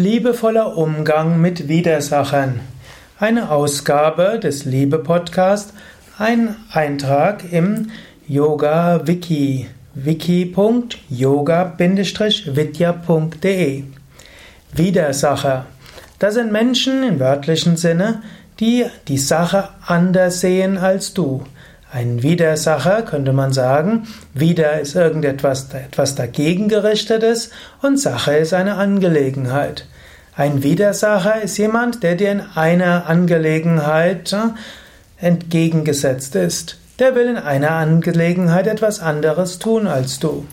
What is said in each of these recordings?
Liebevoller Umgang mit Widersachern. Eine Ausgabe des Liebe Podcast, ein Eintrag im Yoga Wiki wiki.yoga-vidya.de Widersacher. Das sind Menschen im wörtlichen Sinne, die die Sache anders sehen als du. Ein Widersacher könnte man sagen, Wider ist irgendetwas, etwas dagegen gerichtetes und Sache ist eine Angelegenheit. Ein Widersacher ist jemand, der dir in einer Angelegenheit äh, entgegengesetzt ist. Der will in einer Angelegenheit etwas anderes tun als du.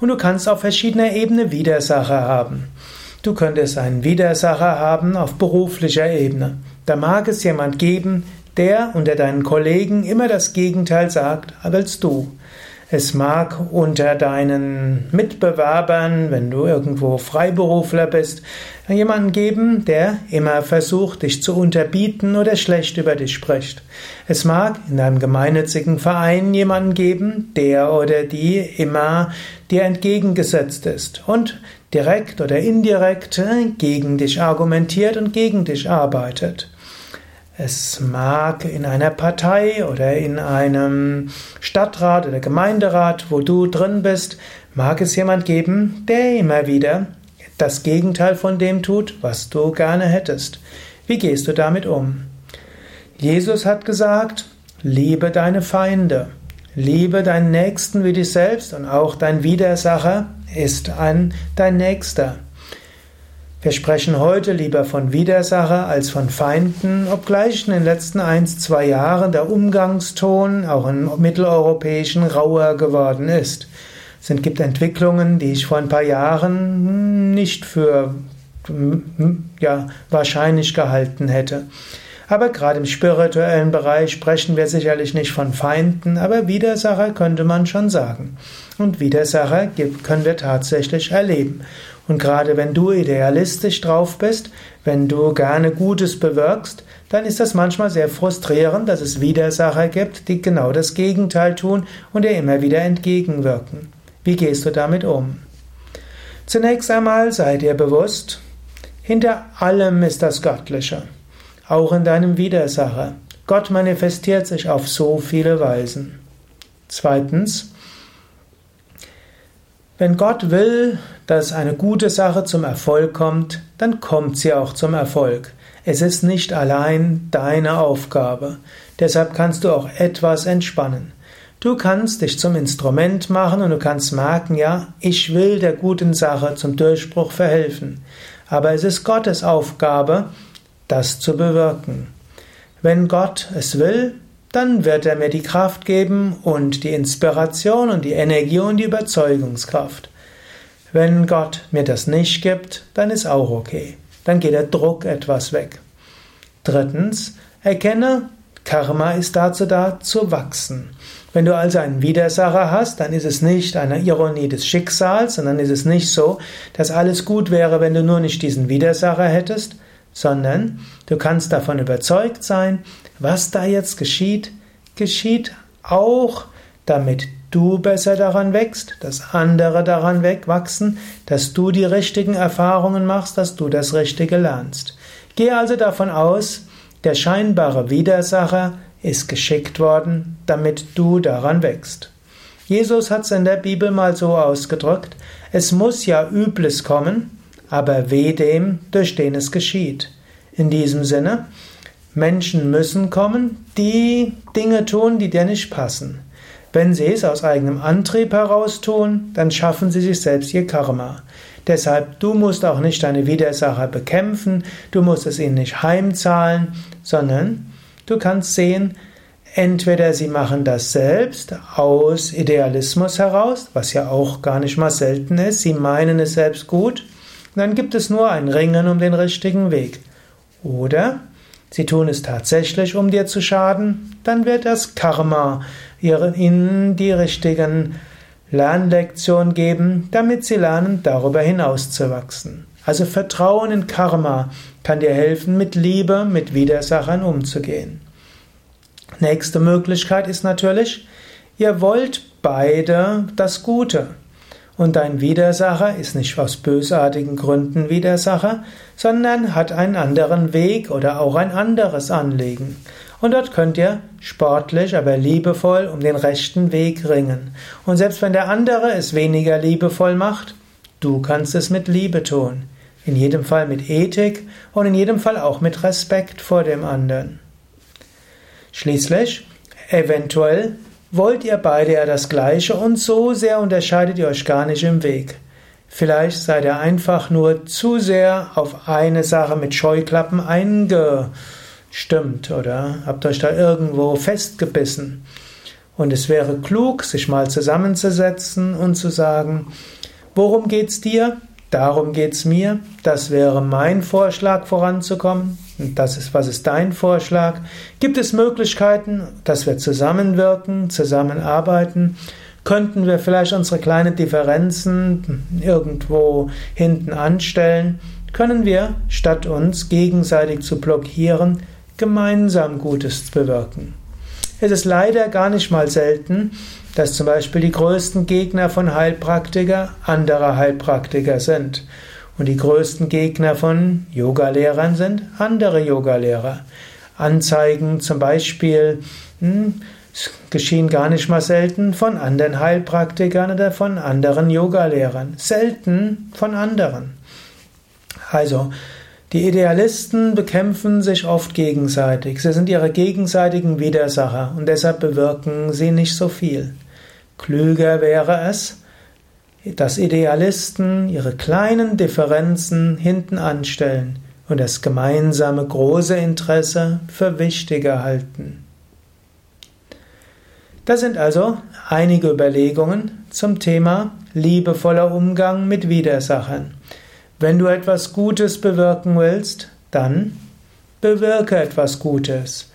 Und du kannst auf verschiedener Ebene Widersacher haben. Du könntest einen Widersacher haben auf beruflicher Ebene. Da mag es jemand geben, der unter deinen Kollegen immer das Gegenteil sagt als du. Es mag unter deinen Mitbewerbern, wenn du irgendwo Freiberufler bist, jemanden geben, der immer versucht, dich zu unterbieten oder schlecht über dich spricht. Es mag in deinem gemeinnützigen Verein jemanden geben, der oder die immer dir entgegengesetzt ist und direkt oder indirekt gegen dich argumentiert und gegen dich arbeitet. Es mag in einer Partei oder in einem Stadtrat oder Gemeinderat, wo du drin bist, mag es jemand geben, der immer wieder das Gegenteil von dem tut, was du gerne hättest. Wie gehst du damit um? Jesus hat gesagt, liebe deine Feinde, liebe deinen Nächsten wie dich selbst und auch dein Widersacher ist ein dein Nächster. Wir sprechen heute lieber von Widersacher als von Feinden, obgleich in den letzten ein, zwei Jahren der Umgangston auch im mitteleuropäischen rauer geworden ist. Es gibt Entwicklungen, die ich vor ein paar Jahren nicht für ja, wahrscheinlich gehalten hätte. Aber gerade im spirituellen Bereich sprechen wir sicherlich nicht von Feinden, aber Widersacher könnte man schon sagen. Und Widersacher können wir tatsächlich erleben. Und gerade wenn du idealistisch drauf bist, wenn du gerne Gutes bewirkst, dann ist das manchmal sehr frustrierend, dass es Widersacher gibt, die genau das Gegenteil tun und dir immer wieder entgegenwirken. Wie gehst du damit um? Zunächst einmal sei dir bewusst, hinter allem ist das Göttliche, auch in deinem Widersacher. Gott manifestiert sich auf so viele Weisen. Zweitens, wenn Gott will, dass eine gute Sache zum Erfolg kommt, dann kommt sie auch zum Erfolg. Es ist nicht allein deine Aufgabe. Deshalb kannst du auch etwas entspannen. Du kannst dich zum Instrument machen und du kannst merken, ja, ich will der guten Sache zum Durchbruch verhelfen. Aber es ist Gottes Aufgabe, das zu bewirken. Wenn Gott es will, dann wird er mir die Kraft geben und die Inspiration und die Energie und die Überzeugungskraft. Wenn Gott mir das nicht gibt, dann ist auch okay. Dann geht der Druck etwas weg. Drittens, erkenne, Karma ist dazu da, zu wachsen. Wenn du also einen Widersacher hast, dann ist es nicht eine Ironie des Schicksals, sondern ist es nicht so, dass alles gut wäre, wenn du nur nicht diesen Widersacher hättest, sondern du kannst davon überzeugt sein, was da jetzt geschieht, geschieht auch, damit du besser daran wächst, dass andere daran wachsen, dass du die richtigen Erfahrungen machst, dass du das Richtige lernst. Gehe also davon aus, der scheinbare Widersacher ist geschickt worden, damit du daran wächst. Jesus hat es in der Bibel mal so ausgedrückt, es muss ja Übles kommen, aber weh dem, durch den es geschieht. In diesem Sinne, Menschen müssen kommen, die Dinge tun, die dir nicht passen. Wenn sie es aus eigenem Antrieb heraus tun, dann schaffen sie sich selbst ihr Karma. Deshalb, du musst auch nicht deine Widersacher bekämpfen, du musst es ihnen nicht heimzahlen, sondern du kannst sehen, entweder sie machen das selbst aus Idealismus heraus, was ja auch gar nicht mal selten ist, sie meinen es selbst gut, dann gibt es nur ein Ringen um den richtigen Weg. Oder sie tun es tatsächlich, um dir zu schaden, dann wird das Karma ihnen die richtigen Lernlektionen geben, damit sie lernen, darüber hinaus zu wachsen. Also Vertrauen in Karma kann dir helfen, mit Liebe, mit Widersachern umzugehen. Nächste Möglichkeit ist natürlich, ihr wollt beide das Gute. Und dein Widersacher ist nicht aus bösartigen Gründen Widersacher, sondern hat einen anderen Weg oder auch ein anderes Anliegen. Und dort könnt ihr sportlich, aber liebevoll um den rechten Weg ringen. Und selbst wenn der andere es weniger liebevoll macht, du kannst es mit Liebe tun. In jedem Fall mit Ethik und in jedem Fall auch mit Respekt vor dem anderen. Schließlich, eventuell wollt ihr beide ja das Gleiche und so sehr unterscheidet ihr euch gar nicht im Weg. Vielleicht seid ihr einfach nur zu sehr auf eine Sache mit Scheuklappen eingestimmt oder habt euch da irgendwo festgebissen. Und es wäre klug, sich mal zusammenzusetzen und zu sagen, worum geht's dir? Darum geht's mir. Das wäre mein Vorschlag voranzukommen. Das ist, was ist dein Vorschlag? Gibt es Möglichkeiten, dass wir zusammenwirken, zusammenarbeiten? Könnten wir vielleicht unsere kleinen Differenzen irgendwo hinten anstellen? Können wir, statt uns gegenseitig zu blockieren, gemeinsam Gutes bewirken? Es ist leider gar nicht mal selten, dass zum Beispiel die größten Gegner von Heilpraktiker andere Heilpraktiker sind. Und die größten Gegner von Yogalehrern sind andere Yogalehrer. Anzeigen zum Beispiel hm, geschehen gar nicht mal selten von anderen Heilpraktikern oder von anderen Yogalehrern. Selten von anderen. Also, die Idealisten bekämpfen sich oft gegenseitig. Sie sind ihre gegenseitigen Widersacher und deshalb bewirken sie nicht so viel. Klüger wäre es, dass Idealisten ihre kleinen Differenzen hinten anstellen und das gemeinsame große Interesse für wichtiger halten. Das sind also einige Überlegungen zum Thema liebevoller Umgang mit Widersachern. Wenn du etwas Gutes bewirken willst, dann bewirke etwas Gutes.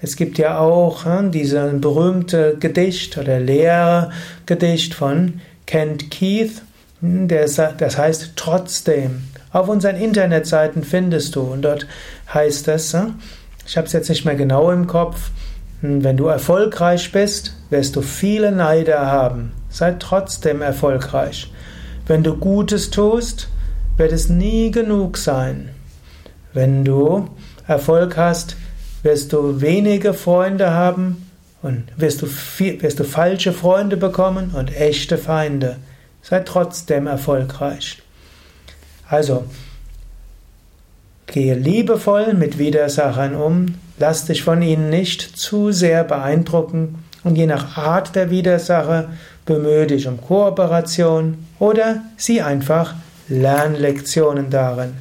Es gibt ja auch hm, dieses berühmte Gedicht oder Lehrgedicht von Kent Keith, hm, das heißt trotzdem. Auf unseren Internetseiten findest du und dort heißt es, hm, ich habe es jetzt nicht mehr genau im Kopf, wenn du erfolgreich bist, wirst du viele Neider haben. Sei trotzdem erfolgreich. Wenn du Gutes tust, wird es nie genug sein. Wenn du Erfolg hast, wirst du wenige Freunde haben und wirst du, wirst du falsche Freunde bekommen und echte Feinde. Sei trotzdem erfolgreich. Also, gehe liebevoll mit Widersachern um, lass dich von ihnen nicht zu sehr beeindrucken und je nach Art der Widersacher bemühe dich um Kooperation oder sieh einfach Lernlektionen darin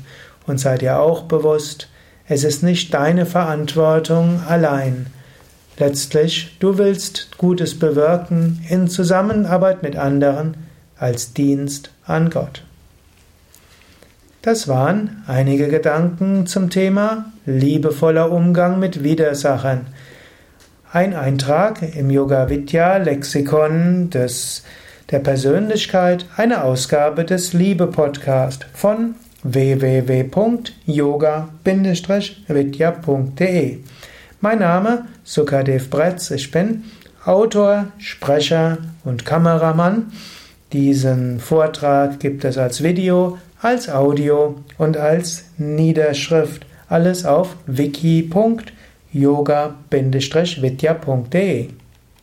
und sei dir auch bewusst, es ist nicht deine Verantwortung allein. Letztlich, du willst Gutes bewirken in Zusammenarbeit mit anderen als Dienst an Gott. Das waren einige Gedanken zum Thema liebevoller Umgang mit Widersachern. Ein Eintrag im Yoga Vidya Lexikon des, der Persönlichkeit, eine Ausgabe des Liebe Podcast von www.yoga-vidya.de. Mein Name Sukadev Bretz, ich bin Autor, Sprecher und Kameramann. Diesen Vortrag gibt es als Video, als Audio und als Niederschrift. Alles auf wiki.yoga-vidya.de